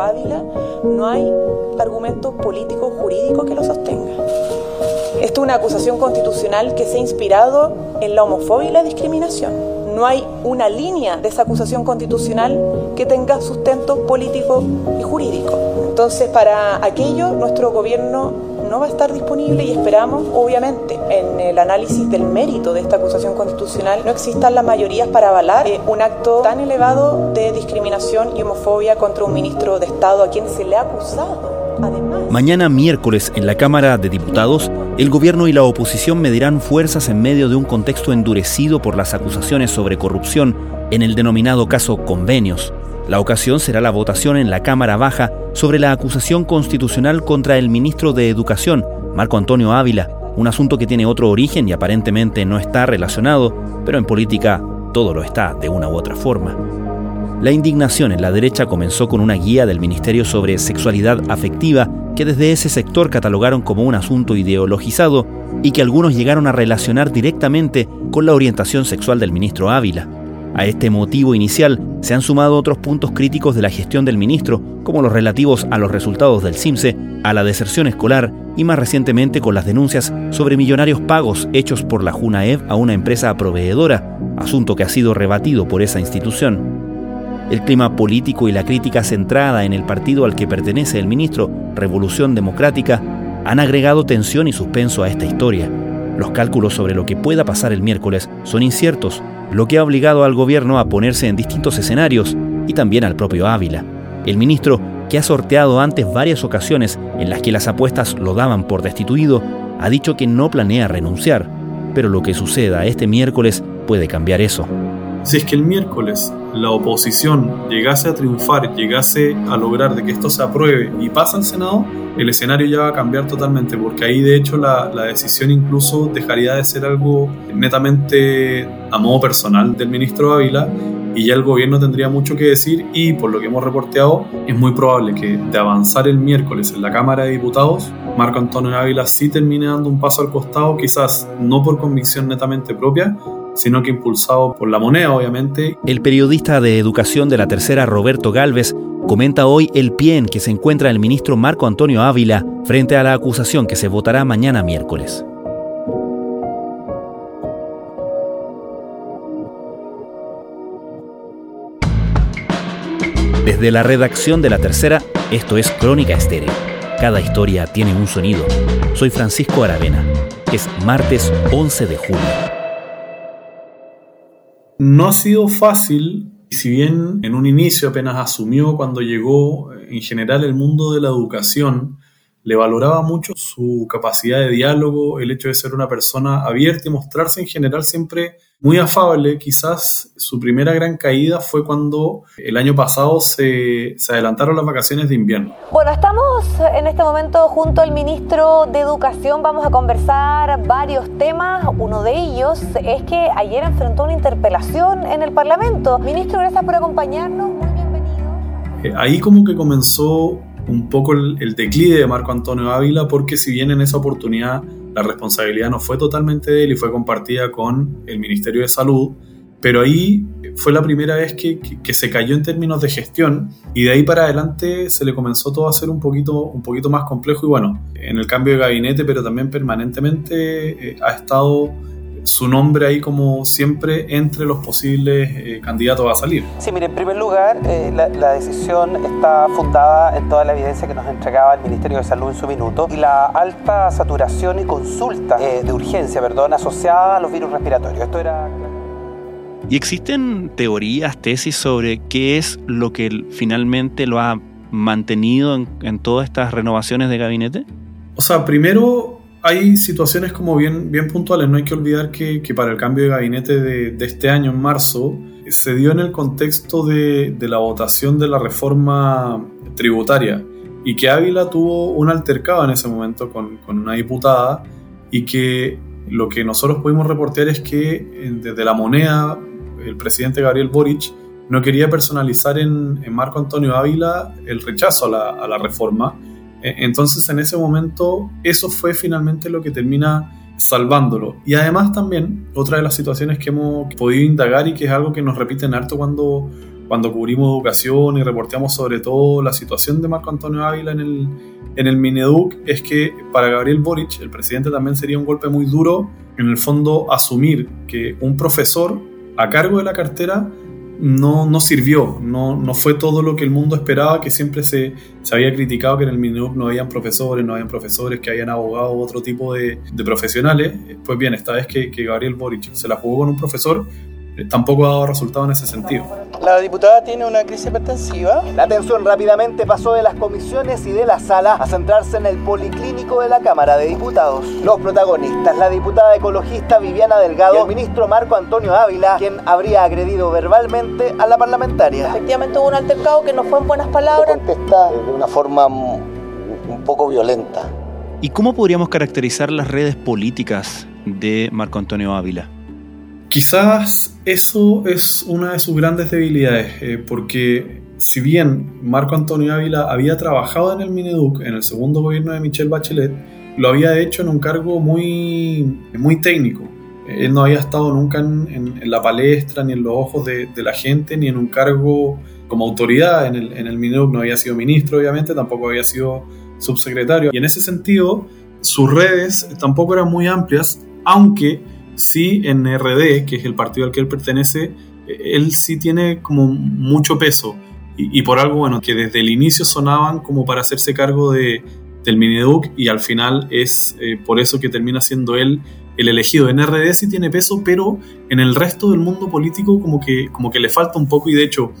Ávila, no hay argumento político jurídico que lo sostenga. Esto es una acusación constitucional que se ha inspirado en la homofobia y la discriminación. No hay una línea de esa acusación constitucional que tenga sustento político y jurídico. Entonces, para aquello, nuestro gobierno no va a estar disponible y esperamos, obviamente, en el análisis del mérito de esta acusación constitucional no existan las mayorías para avalar eh, un acto tan elevado de discriminación y homofobia contra un ministro de Estado a quien se le ha acusado. Además, Mañana miércoles en la Cámara de Diputados, el gobierno y la oposición medirán fuerzas en medio de un contexto endurecido por las acusaciones sobre corrupción en el denominado caso convenios. La ocasión será la votación en la Cámara Baja sobre la acusación constitucional contra el ministro de Educación, Marco Antonio Ávila, un asunto que tiene otro origen y aparentemente no está relacionado, pero en política todo lo está de una u otra forma. La indignación en la derecha comenzó con una guía del Ministerio sobre sexualidad afectiva que desde ese sector catalogaron como un asunto ideologizado y que algunos llegaron a relacionar directamente con la orientación sexual del ministro Ávila. A este motivo inicial se han sumado otros puntos críticos de la gestión del ministro, como los relativos a los resultados del CIMSE, a la deserción escolar y más recientemente con las denuncias sobre millonarios pagos hechos por la JUNAEV a una empresa proveedora, asunto que ha sido rebatido por esa institución. El clima político y la crítica centrada en el partido al que pertenece el ministro, Revolución Democrática, han agregado tensión y suspenso a esta historia. Los cálculos sobre lo que pueda pasar el miércoles son inciertos, lo que ha obligado al gobierno a ponerse en distintos escenarios y también al propio Ávila. El ministro, que ha sorteado antes varias ocasiones en las que las apuestas lo daban por destituido, ha dicho que no planea renunciar, pero lo que suceda este miércoles puede cambiar eso. Si es que el miércoles la oposición llegase a triunfar, llegase a lograr de que esto se apruebe y pasa al Senado, el escenario ya va a cambiar totalmente, porque ahí de hecho la, la, decisión incluso dejaría de ser algo netamente a modo personal del ministro Ávila y ya el gobierno tendría mucho que decir y por lo que hemos reporteado es muy probable que de avanzar el miércoles en la Cámara de Diputados, Marco Antonio Ávila sí termine dando un paso al costado, quizás no por convicción netamente propia, sino que impulsado por la moneda, obviamente. El periodista de educación de la tercera, Roberto Galvez, comenta hoy el pie en que se encuentra el ministro Marco Antonio Ávila frente a la acusación que se votará mañana miércoles. Desde la redacción de la tercera, esto es Crónica Estéreo. Cada historia tiene un sonido. Soy Francisco Aravena. Es martes 11 de julio. No ha sido fácil, si bien en un inicio apenas asumió cuando llegó en general el mundo de la educación, le valoraba mucho su capacidad de diálogo, el hecho de ser una persona abierta y mostrarse en general siempre muy afable. Quizás su primera gran caída fue cuando el año pasado se, se, adelantaron las vacaciones de invierno. Bueno, estamos en este momento junto al ministro de Educación. Vamos a conversar varios temas. Uno de ellos es que ayer enfrentó una interpelación en el Parlamento. Ministro, gracias por acompañarnos. Muy bienvenido. Eh, ahí como que comenzó un poco el, el, declive de Marco Antonio Ávila, porque si bien en esa oportunidad la responsabilidad no fue totalmente de él y fue compartida con el Ministerio de Salud, pero ahí fue la primera vez que, que, se cayó en términos de gestión y de ahí para adelante se le comenzó todo a ser un poquito, un poquito más complejo y bueno, en el cambio de gabinete, pero también permanentemente eh, ha estado su nombre ahí como siempre entre los posibles eh, candidatos a salir. Sí, mire, en primer lugar, eh, la, la, decisión está fundada en toda la evidencia que nos entregaba el Ministerio de Salud en su minuto y la alta saturación y consulta eh, de urgencia, perdón, asociada a los virus respiratorios. Esto era... ¿Y existen teorías, tesis sobre qué es lo que finalmente lo ha mantenido en, en todas estas renovaciones de gabinete? O sea, primero hay situaciones como bien, bien puntuales. No hay que olvidar que, que para el cambio de gabinete de, de, este año, en marzo, se dio en el contexto de, de, la votación de la reforma tributaria y que Ávila tuvo un altercado en ese momento con, con una diputada y que lo que nosotros pudimos reportear es que desde la moneda el presidente Gabriel Boric no quería personalizar en, en Marco Antonio Ávila el rechazo a la, a la reforma entonces en ese momento eso fue finalmente lo que termina salvándolo. Y además también otra de las situaciones que hemos podido indagar y que es algo que nos repiten harto cuando, cuando cubrimos educación y reporteamos sobre todo la situación de Marco Antonio Ávila en el, en el Mineduc, es que para Gabriel Boric, el presidente, también sería un golpe muy duro, en el fondo, asumir que un profesor a cargo de la cartera no, no sirvió, no, no, fue todo lo que el mundo esperaba, que siempre se, se había criticado que en el Mineduc no habían profesores, no habían profesores que hayan abogado otro tipo de, de profesionales. Pues bien, esta vez que, que Gabriel Boric se la jugó con un profesor, tampoco ha dado resultado en ese sentido. La diputada tiene una crisis hipertensiva. La atención rápidamente pasó de las comisiones y de la sala a centrarse en el policlínico de la Cámara de Diputados. Los protagonistas, la diputada ecologista Viviana Delgado y el ministro Marco Antonio Ávila, quien habría agredido verbalmente a la parlamentaria. Efectivamente hubo un altercado que no fue en buenas palabras. Contesta de una forma un poco violenta. ¿Y cómo podríamos caracterizar las redes políticas de Marco Antonio Ávila? Quizás eso es una de sus grandes debilidades, eh, porque si bien Marco Antonio Ávila había trabajado en el Mineduc, en el segundo gobierno de Michelle Bachelet, lo había hecho en un cargo muy, muy técnico. Él no había estado nunca en, la palestra, ni en los ojos de, la gente, ni en un cargo como autoridad en el, en el Mineduc. No había sido ministro, obviamente, tampoco había sido subsecretario. Y en ese sentido, sus redes tampoco eran muy amplias, aunque sí en RD, que es el partido al que él pertenece, él sí tiene como mucho peso. Y, por algo, bueno, que desde el inicio sonaban como para hacerse cargo de, del Mineduc y al final es eh, por eso que termina siendo él el elegido. En RD sí tiene peso, pero en el resto del mundo político como que, como que le falta un poco y de hecho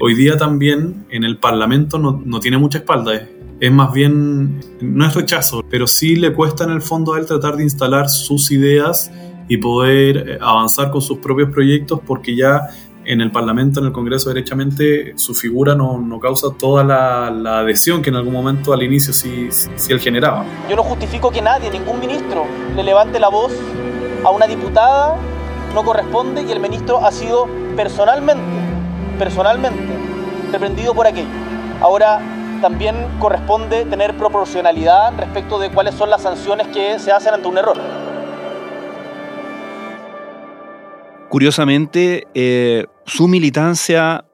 hoy día también en el Parlamento no, no tiene mucha espalda. Es, es más bien, no es rechazo, pero sí le cuesta en el fondo a él tratar de instalar sus ideas y poder eh, avanzar con sus propios proyectos porque ya en el Parlamento, en el Congreso, derechamente su figura no, no causa toda la, adhesión que en algún momento al inicio sí, sí, él generaba. Yo no justifico que nadie, ningún ministro, le levante la voz a una diputada, no corresponde y el ministro ha sido personalmente, personalmente reprendido por aquello. Ahora, también corresponde tener proporcionalidad respecto de cuáles son las sanciones que se hacen ante un error. Curiosamente, eh, su militancia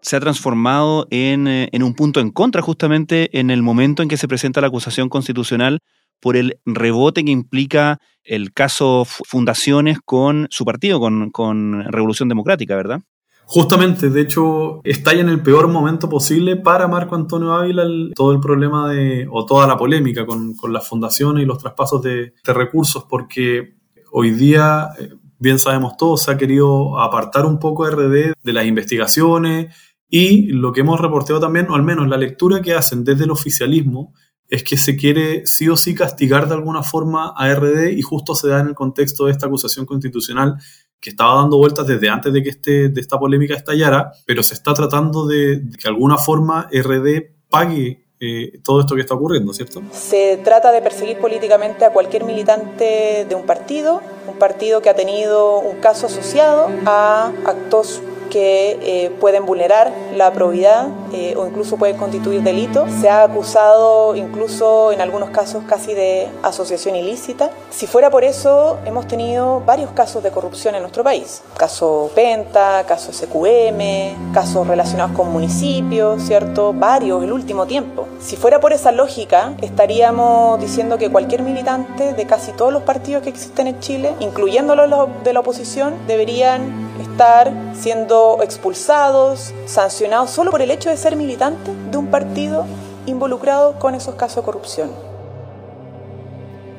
se ha transformado en, eh, en, un punto en contra justamente en el momento en que se presenta la acusación constitucional por el rebote que implica el caso Fundaciones con su partido, con, con Revolución Democrática, ¿verdad? Justamente, de hecho, está ya en el peor momento posible para Marco Antonio Ávila todo el problema de, o toda la polémica con, con las fundaciones y los traspasos de, de recursos, porque hoy día eh, bien sabemos todos, se ha querido apartar un poco RD de las investigaciones y lo que hemos reportado también, o al menos la lectura que hacen desde el oficialismo, es que se quiere sí o sí castigar de alguna forma a RD y justo se da en el contexto de esta acusación constitucional que estaba dando vueltas desde antes de que este, de esta polémica estallara, pero se está tratando de, de que de alguna forma RD pague eh, todo esto que está ocurriendo, ¿cierto? Se trata de perseguir políticamente a cualquier militante de un partido, un partido que ha tenido un caso asociado a actos que eh, pueden vulnerar la probidad eh, o incluso pueden constituir delito. Se ha acusado incluso en algunos casos casi de asociación ilícita. Si fuera por eso, hemos tenido varios casos de corrupción en nuestro país. Caso Penta, caso SQM, casos relacionados con municipios, ¿cierto? Varios el último tiempo. Si fuera por esa lógica, estaríamos diciendo que cualquier militante de casi todos los partidos que existen en Chile, incluyendo los de la oposición, deberían estar siendo expulsados, sancionados solo por el hecho de ser militante de un partido involucrado con esos casos de corrupción.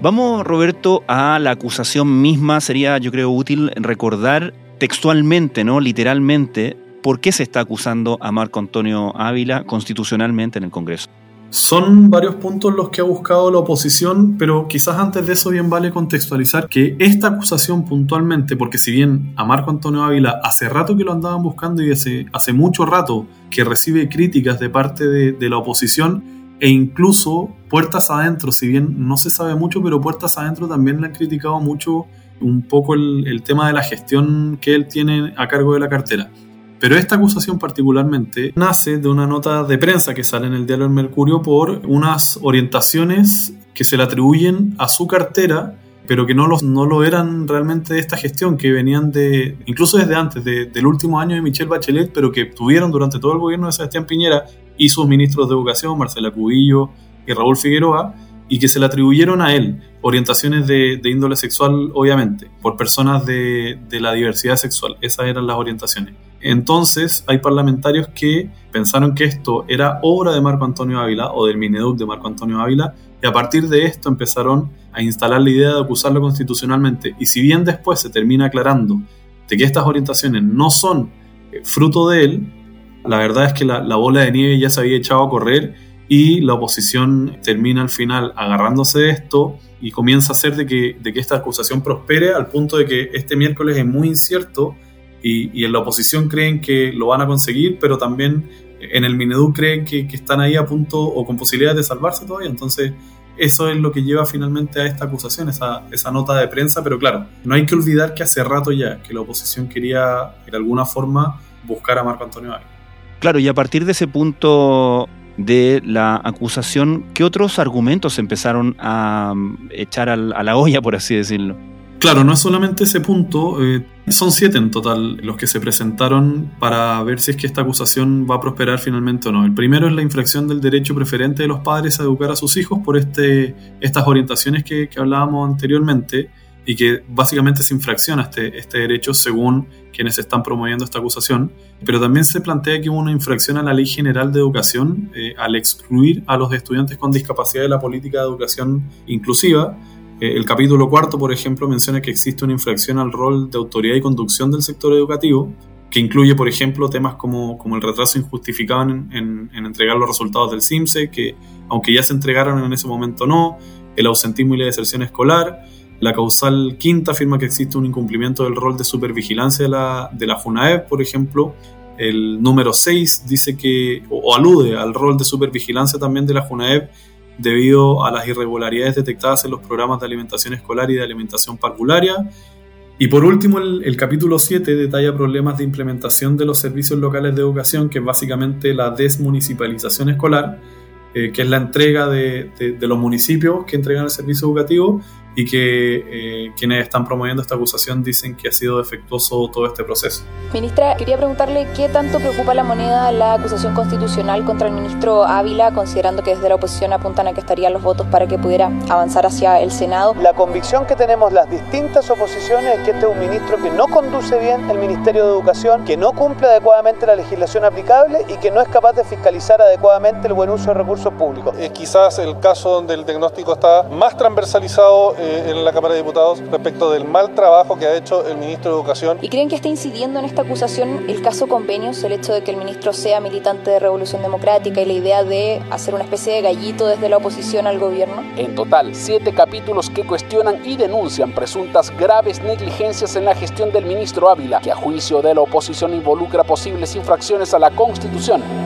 Vamos, Roberto, a la acusación misma. Sería, yo creo, útil recordar textualmente, ¿no? Literalmente, por qué se está acusando a Marco Antonio Ávila constitucionalmente en el Congreso. Son varios puntos los que ha buscado la oposición, pero quizás antes de eso bien vale contextualizar que esta acusación puntualmente, porque si bien a Marco Antonio Ávila hace rato que lo andaban buscando y hace, mucho rato que recibe críticas de parte de, la oposición, e incluso puertas adentro, si bien no se sabe mucho, pero puertas adentro también le han criticado mucho un poco el tema de la gestión que él tiene a cargo de la cartera. Pero esta acusación particularmente nace de una nota de prensa que sale en el diario El Mercurio por unas orientaciones que se le atribuyen a su cartera pero que no lo, no lo eran realmente de esta gestión, que venían de, incluso desde antes, del último año de Michelle Bachelet, pero que tuvieron durante todo el gobierno de Sebastián Piñera y sus ministros de educación, Marcela Cubillo y Raúl Figueroa, y que se le atribuyeron a él orientaciones de, índole sexual, obviamente, por personas de, la diversidad sexual. Esas eran las orientaciones. Entonces, hay parlamentarios que pensaron que esto era obra de Marco Antonio Ávila o del Mineduc de Marco Antonio Ávila, y a partir de esto empezaron a instalar la idea de acusarlo constitucionalmente. Y si bien después se termina aclarando de que estas orientaciones no son eh, fruto de él, la verdad es que la, la bola de nieve ya se había echado a correr y la oposición termina al final agarrándose de esto y comienza a hacer de que, de que esta acusación prospere al punto de que este miércoles es muy incierto y, en la oposición creen que lo van a conseguir, pero también en el Minedu creen que, están ahí a punto o con posibilidades de salvarse todavía. Entonces, eso es lo que lleva finalmente a esta acusación, esa, esa nota de prensa, pero claro, no hay que olvidar que hace rato ya que la oposición quería de alguna forma buscar a Marco Antonio Ávila. Claro, y a partir de ese punto de la acusación, ¿qué otros argumentos empezaron a mm, echar a la olla, por así decirlo? Claro, no es solamente ese punto, eh, son siete en total los que se presentaron para ver si es que esta acusación va a prosperar finalmente o no. El primero es la infracción del derecho preferente de los padres a educar a sus hijos por este, estas orientaciones que, hablábamos anteriormente y que básicamente se infracciona este, este derecho según quienes están promoviendo esta acusación. Pero también se plantea que hubo una infracción a la Ley General de Educación eh, al excluir a los estudiantes con discapacidad de la política de educación inclusiva. Eh, el capítulo cuarto, por ejemplo, menciona que existe una infracción al rol de autoridad y conducción del sector educativo, que incluye, por ejemplo, temas como, como el retraso injustificado en, en, en entregar los resultados del CIMSE, que aunque ya se entregaron en ese momento no, el ausentismo y la deserción escolar, la causal quinta afirma que existe un incumplimiento del rol de supervigilancia de la, de la FUNAEP, por ejemplo. El número 6 dice que, o, alude al rol de supervigilancia también de la FUNAEP debido a las irregularidades detectadas en los programas de alimentación escolar y de alimentación parvularia. Y por último, el, capítulo 7 detalla problemas de implementación de los servicios locales de educación, que es básicamente la desmunicipalización escolar, eh, que es la entrega de, de, los municipios que entregan el servicio educativo y que eh, quienes están promoviendo esta acusación dicen que ha sido defectuoso todo este proceso. Ministra, quería preguntarle qué tanto preocupa la moneda la acusación constitucional contra el ministro Ávila, considerando que desde la oposición apuntan a que estarían los votos para que pudiera avanzar hacia el Senado. La convicción que tenemos las distintas oposiciones es que este es un ministro que no conduce bien el Ministerio de Educación, que no cumple adecuadamente la legislación aplicable y que no es capaz de fiscalizar adecuadamente el buen uso de recursos públicos. Es quizás el caso donde el diagnóstico está más transversalizado eh, en la Cámara de Diputados respecto del mal trabajo que ha hecho el ministro de Educación. ¿Y creen que está incidiendo en esta acusación el caso convenios, el hecho de que el ministro sea militante de Revolución Democrática y la idea de hacer una especie de gallito desde la oposición al gobierno? En total, siete capítulos que cuestionan y denuncian presuntas graves negligencias en la gestión del ministro Ávila, que a juicio de la oposición involucra posibles infracciones a la Constitución.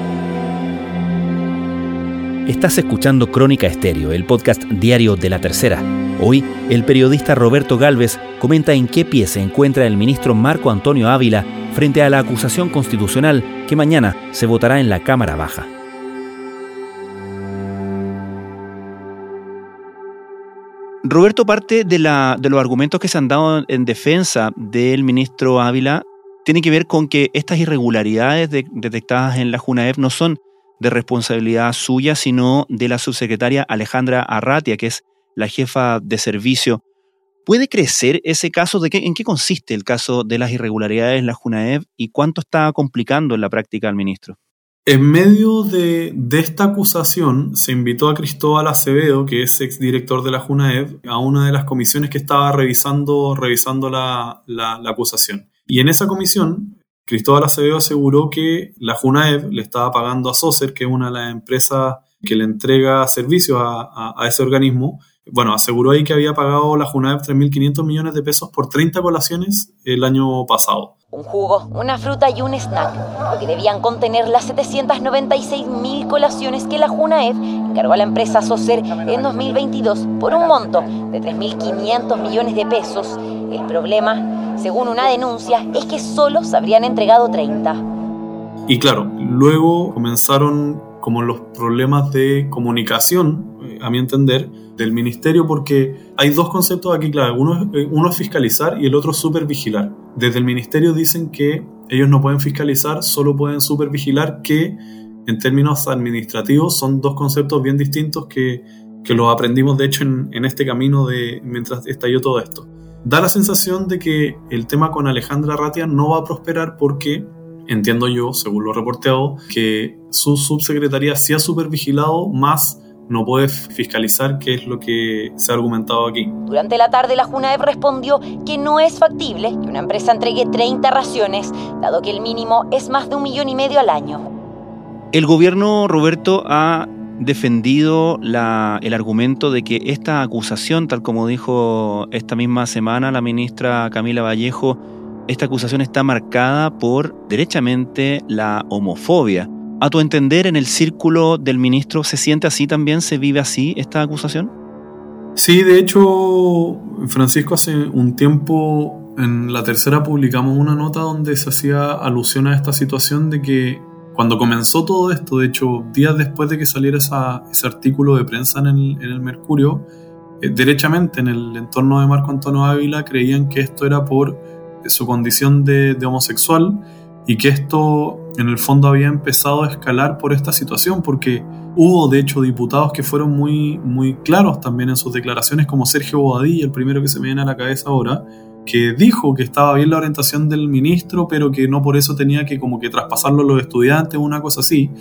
Estás escuchando Crónica Estéreo, el podcast diario de la tercera. Hoy, el periodista Roberto Galvez comenta en qué pie se encuentra el ministro Marco Antonio Ávila frente a la acusación constitucional que mañana se votará en la Cámara Baja. Roberto, parte de, los argumentos que se han dado en defensa del ministro Ávila tiene que ver con que estas irregularidades detectadas en la JUNAEP no son de responsabilidad suya, sino de la subsecretaria Alejandra Arratia, que es la jefa de servicio. ¿Puede crecer ese caso? ¿De qué, ¿En qué consiste el caso de las irregularidades en la JUNAEV y cuánto está complicando en la práctica al ministro? En medio de, esta acusación, se invitó a Cristóbal Acevedo, que es exdirector de la JUNAEV, a una de las comisiones que estaba revisando, revisando la, acusación. Y en esa comisión, Cristóbal Acevedo aseguró que la JUNAEV le estaba pagando a SOCER, que es una de las empresas que le entrega servicios a ese organismo, bueno, aseguró ahí que había pagado la JUNAEP 3.500 millones de pesos por 30 colaciones el año pasado. Un jugo, una fruta y un snack, lo que debían contener las 796.000 colaciones que la JUNAEF encargó a la empresa SOCER en 2022 por un monto de 3.500 millones de pesos. El problema, según una denuncia, es que solo se habrían entregado 30. Y claro, luego comenzaron como los problemas de comunicación, eh, a mi entender, del ministerio, porque hay dos conceptos aquí clave. Uno, eh, uno es fiscalizar y el otro es supervigilar. Desde el ministerio dicen que ellos no pueden fiscalizar, solo pueden supervigilar, que en términos administrativos son dos conceptos bien distintos que, que los aprendimos de hecho en, en este camino de mientras estalló todo esto. Da la sensación de que el tema con Alejandra Ratia no va a prosperar porque entiendo yo, según lo reporteado, que su subsecretaría sí ha supervigilado, más no puede fiscalizar, qué es lo que se ha argumentado aquí. Durante la tarde, la JUNAEP respondió que no es factible que una empresa entregue 30 raciones, dado que el mínimo es más de un millón y medio al año. El gobierno, Roberto, ha defendido el argumento de que esta acusación, tal como dijo esta misma semana la ministra Camila Vallejo, esta acusación está marcada por derechamente la homofobia. A tu entender, en el círculo del ministro, ¿se siente así también? ¿Se vive así esta acusación? Sí, de hecho, Francisco, hace un tiempo en la tercera publicamos una nota donde se hacía alusión a esta situación de que cuando comenzó todo esto, de hecho, días después de que saliera ese artículo de prensa en el, Mercurio, eh, derechamente en el entorno de Marco Antonio Ávila creían que esto era por su condición de, homosexual y que esto en el fondo había empezado a escalar por esta situación, porque hubo de hecho diputados que fueron muy, muy claros también en sus declaraciones, como Sergio Bobadilla, el primero que se me viene a la cabeza ahora, que dijo que estaba bien la orientación del ministro, pero que no por eso tenía que como que traspasarlo a los estudiantes, una cosa así.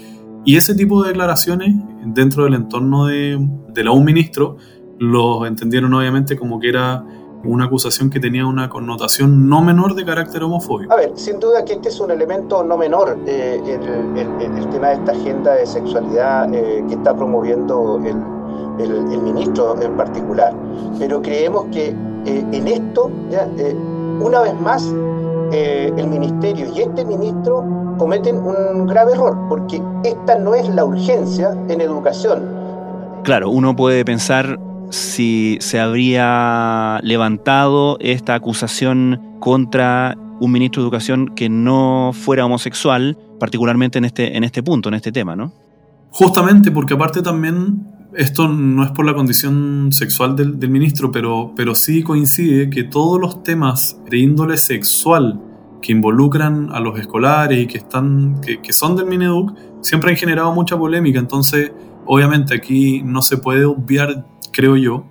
Y ese tipo de declaraciones dentro del entorno de, de la un ministro los entendieron obviamente como que era una acusación que tenía una connotación no menor de carácter homofóbico. A ver, sin duda que este es un elemento no menor, eh, el, tema de esta agenda de sexualidad eh, que está promoviendo el, el, ministro en particular. Pero creemos que eh, en esto, ya, una vez más, el ministerio y este ministro cometen un grave error, porque esta no es la urgencia en educación. Claro, uno puede pensar si se habría levantado esta acusación contra un ministro de Educación que no fuera homosexual, particularmente en este, en este punto, en este tema, ¿no? Justamente, porque aparte también esto no es por la condición sexual del, ministro, pero, pero sí coincide que todos los temas de índole sexual que involucran a los escolares y que, están, que, que son del Mineduc siempre han generado mucha polémica. Entonces, obviamente aquí no se puede obviar creo yo,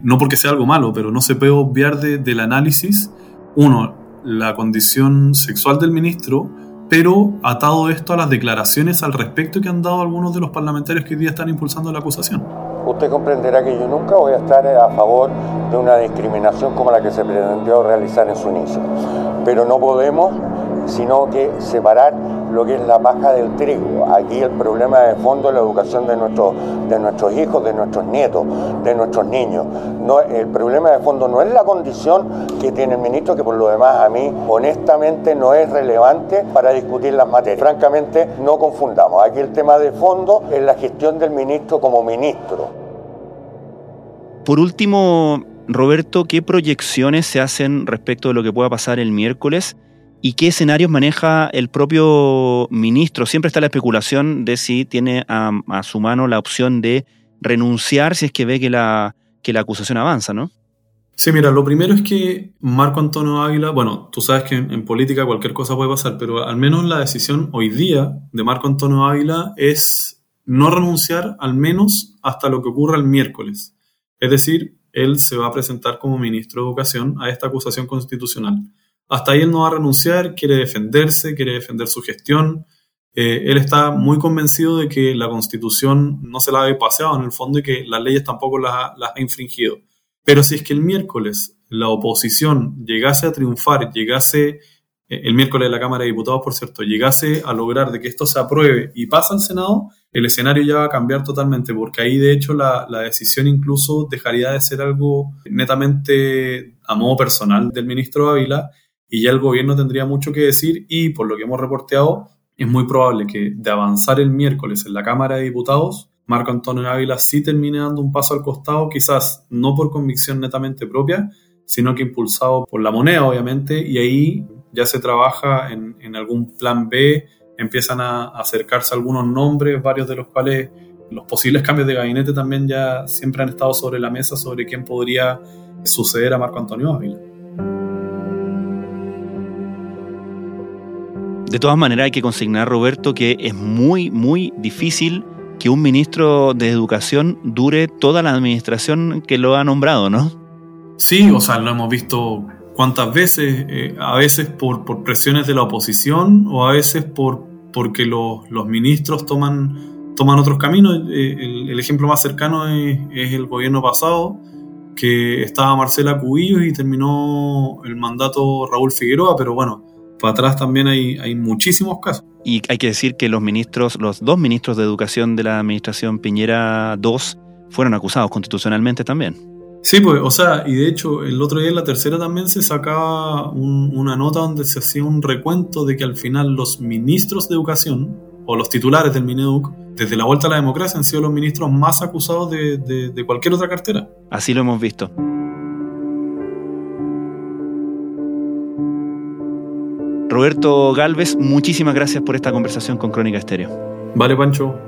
no porque sea algo malo, pero no se puede obviar del análisis, uno, la condición sexual del ministro, pero atado esto a las declaraciones al respecto que han dado algunos de los parlamentarios que hoy día están impulsando la acusación. Usted comprenderá que yo nunca voy a estar a favor de una discriminación como la que se pretendió realizar en su inicio, pero no podemos sino que separar lo que es la paja del trigo. Aquí el problema de fondo es la educación de, nuestros de nuestros hijos, de nuestros nietos, de nuestros niños. No, el problema de fondo no es la condición que tiene el ministro, que por lo demás a mí honestamente no es relevante para discutir las materias. Francamente, no confundamos. Aquí el tema de fondo es la gestión del ministro como ministro. Por último, Roberto, ¿qué proyecciones se hacen respecto de lo que pueda pasar el miércoles? ¿Y qué escenarios maneja el propio ministro? Siempre está la especulación de si tiene a, su mano la opción de renunciar si es que ve que la, que la acusación avanza, ¿no? Sí, mira, lo primero es que Marco Antonio Águila, bueno, tú sabes que en, política cualquier cosa puede pasar, pero al menos la decisión hoy día de Marco Antonio Águila es no renunciar al menos hasta lo que ocurra el miércoles. Es decir, él se va a presentar como ministro de Educación a esta acusación constitucional. Hasta ahí él no va a renunciar, quiere defenderse, quiere defender su gestión. Eh, él está muy convencido de que la constitución no se la ha paseado en el fondo y que las leyes tampoco las ha, las infringido. Pero si es que el miércoles la oposición llegase a triunfar, llegase, eh, el miércoles de la Cámara de Diputados, por cierto, llegase a lograr de que esto se apruebe y pasa al Senado, el escenario ya va a cambiar totalmente, porque ahí de hecho la, la decisión incluso dejaría de ser algo netamente a modo personal del ministro Ávila y ya el gobierno tendría mucho que decir y por lo que hemos reporteado es muy probable que de avanzar el miércoles en la Cámara de Diputados, Marco Antonio Ávila sí termine dando un paso al costado, quizás no por convicción netamente propia, sino que impulsado por la moneda, obviamente, y ahí ya se trabaja en, en algún plan B empiezan a acercarse algunos nombres, varios de los cuales los posibles cambios de gabinete también ya siempre han estado sobre la mesa sobre quién podría suceder a Marco Antonio Ávila. De todas maneras hay que consignar, Roberto, que es muy, muy difícil que un ministro de Educación dure toda la administración que lo ha nombrado, ¿no? Sí, o sea, lo hemos visto cuántas veces, eh, a veces por, por, presiones de la oposición o a veces por, porque los, los ministros toman, toman otros caminos. Eh, el, ejemplo más cercano es, es, el gobierno pasado, que estaba Marcela Cubillos y terminó el mandato Raúl Figueroa, pero bueno, para atrás también hay, hay muchísimos casos. Y hay que decir que los ministros, los dos ministros de educación de la administración Piñera II fueron acusados constitucionalmente también. Sí, pues, o sea, y de hecho el otro día en la tercera también se sacaba un, una nota donde se hacía un recuento de que al final los ministros de educación, o los titulares del Mineduc, desde la vuelta a la democracia han sido los ministros más acusados de, de, de cualquier otra cartera. Así lo hemos visto. Roberto Galvez, muchísimas gracias por esta conversación con Crónica Estéreo. Vale, Pancho.